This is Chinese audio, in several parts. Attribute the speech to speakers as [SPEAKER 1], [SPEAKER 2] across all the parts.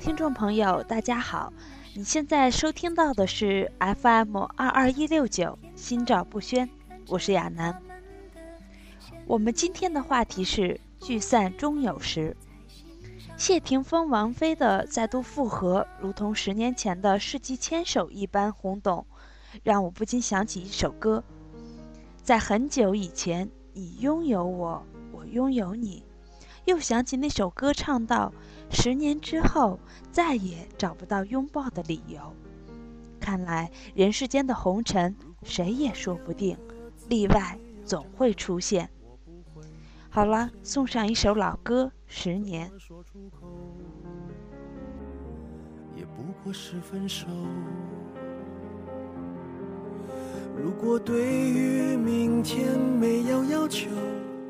[SPEAKER 1] 听众朋友，大家好，你现在收听到的是 FM 二二一六九心照不宣，我是亚楠。我们今天的话题是聚散终有时。谢霆锋、王菲的再度复合，如同十年前的世纪牵手一般轰动，让我不禁想起一首歌。在很久以前，你拥有我，我拥有你，又想起那首歌唱到：十年之后，再也找不到拥抱的理由。看来人世间的红尘，谁也说不定，例外总会出现。好了，送上一首老歌《十年》。
[SPEAKER 2] 也不过是分手。如果对于明天没有要求，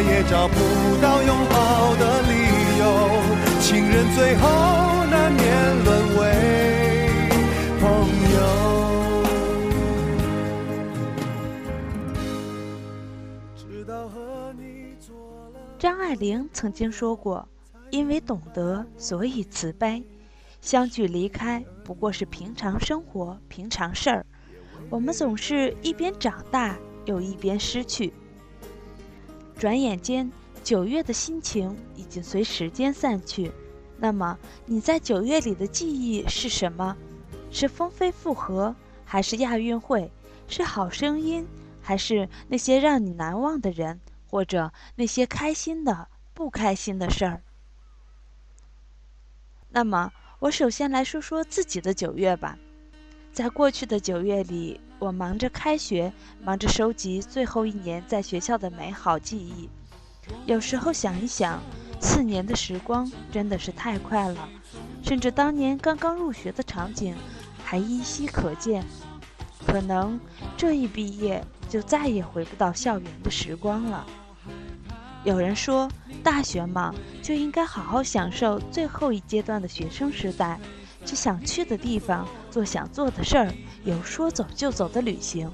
[SPEAKER 2] 再也找不到拥抱的理由。情人最后难免沦为朋友。
[SPEAKER 1] 直到和你做了张爱玲曾经说过：“因为懂得，所以慈悲。”相聚离开不过是平常生活、平常事儿，我们总是一边长大又一边失去。转眼间，九月的心情已经随时间散去。那么，你在九月里的记忆是什么？是风飞复合，还是亚运会？是好声音，还是那些让你难忘的人，或者那些开心的、不开心的事儿？那么。我首先来说说自己的九月吧，在过去的九月里，我忙着开学，忙着收集最后一年在学校的美好记忆。有时候想一想，四年的时光真的是太快了，甚至当年刚刚入学的场景还依稀可见。可能这一毕业就再也回不到校园的时光了。有人说，大学嘛，就应该好好享受最后一阶段的学生时代，去想去的地方，做想做的事儿，有说走就走的旅行。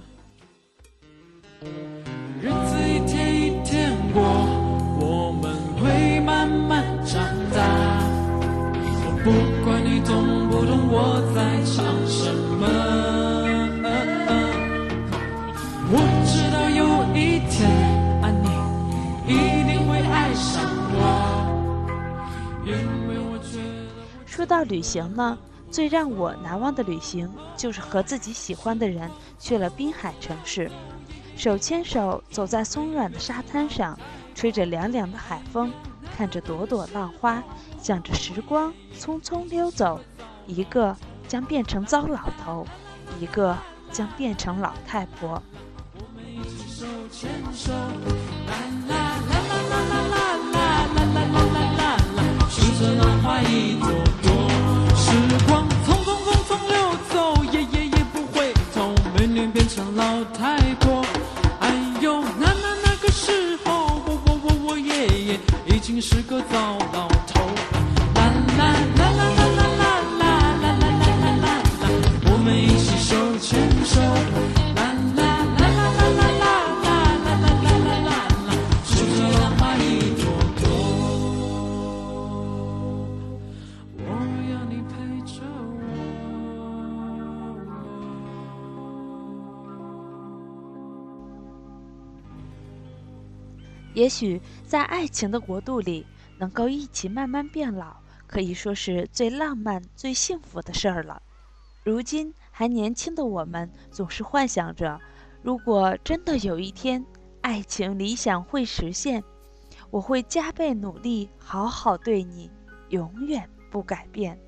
[SPEAKER 3] 日子一天一天过，我们会慢慢长。不管你懂不懂我在唱什么。我知道有一天啊，你一定会爱上我，因为我觉得。
[SPEAKER 1] 说到旅行呢，最让我难忘的旅行就是和自己喜欢的人去了滨海城市，手牵手走在松软的沙滩上，吹着凉凉的海风，看着朵朵浪花，想着时光匆匆溜走，一个将变成糟老头，一个将变成老太婆。
[SPEAKER 3] 我们手牵手，啦啦啦啦啦啦啦啦啦啦啦啦啦，数着浪花一朵
[SPEAKER 1] 也许在爱情的国度里，能够一起慢慢变老，可以说是最浪漫、最幸福的事儿了。如今还年轻的我们，总是幻想着，如果真的有一天，爱情理想会实现，我会加倍努力，好好对你，永远不改变。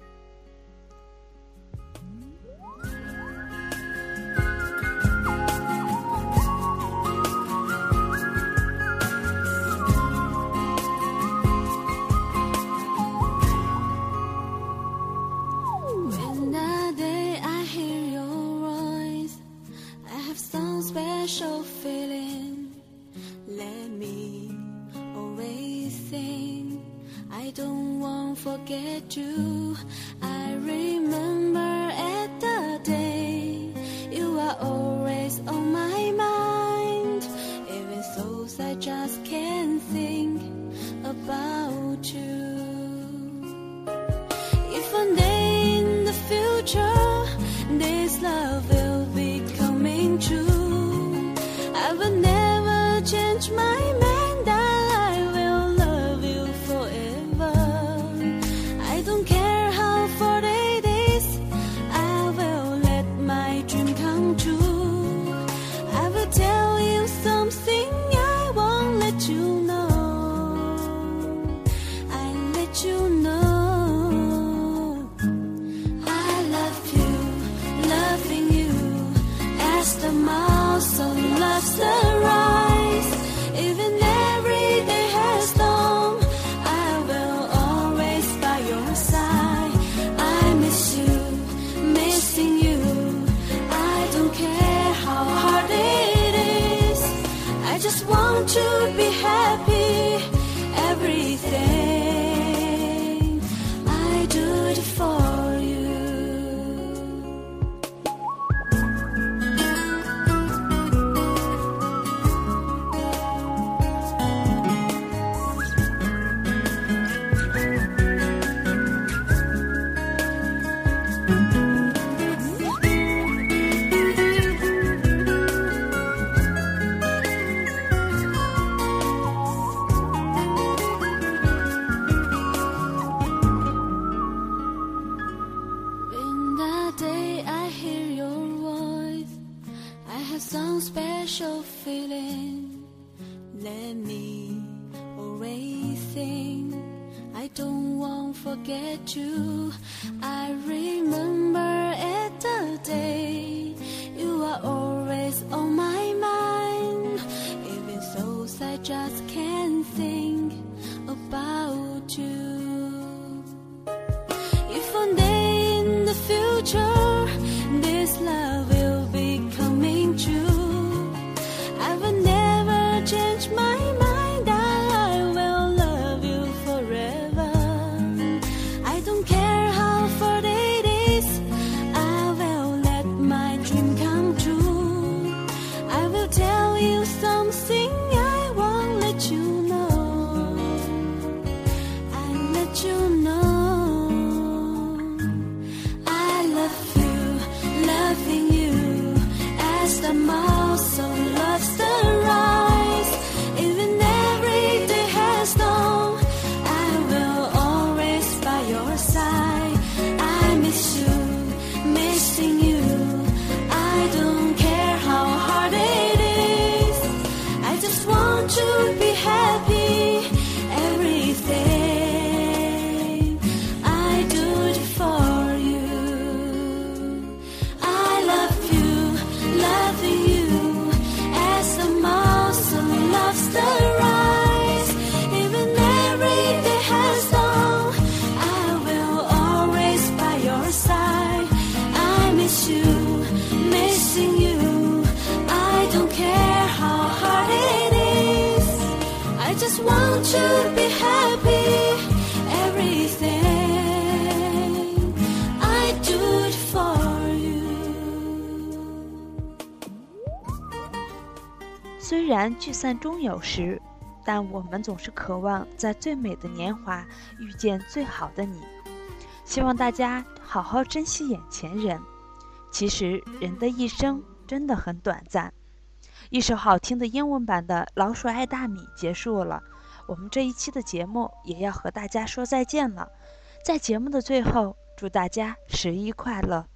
[SPEAKER 4] Have some special feeling. Let me always think I don't want forget you. I remember change my mind you. lifestyle. To be happy everything I do it for you
[SPEAKER 1] 虽然聚散终有时，但我们总是渴望在最美的年华遇见最好的你。希望大家好好珍惜眼前人。其实人的一生真的很短暂。一首好听的英文版的《老鼠爱大米》结束了，我们这一期的节目也要和大家说再见了。在节目的最后，祝大家十一快乐！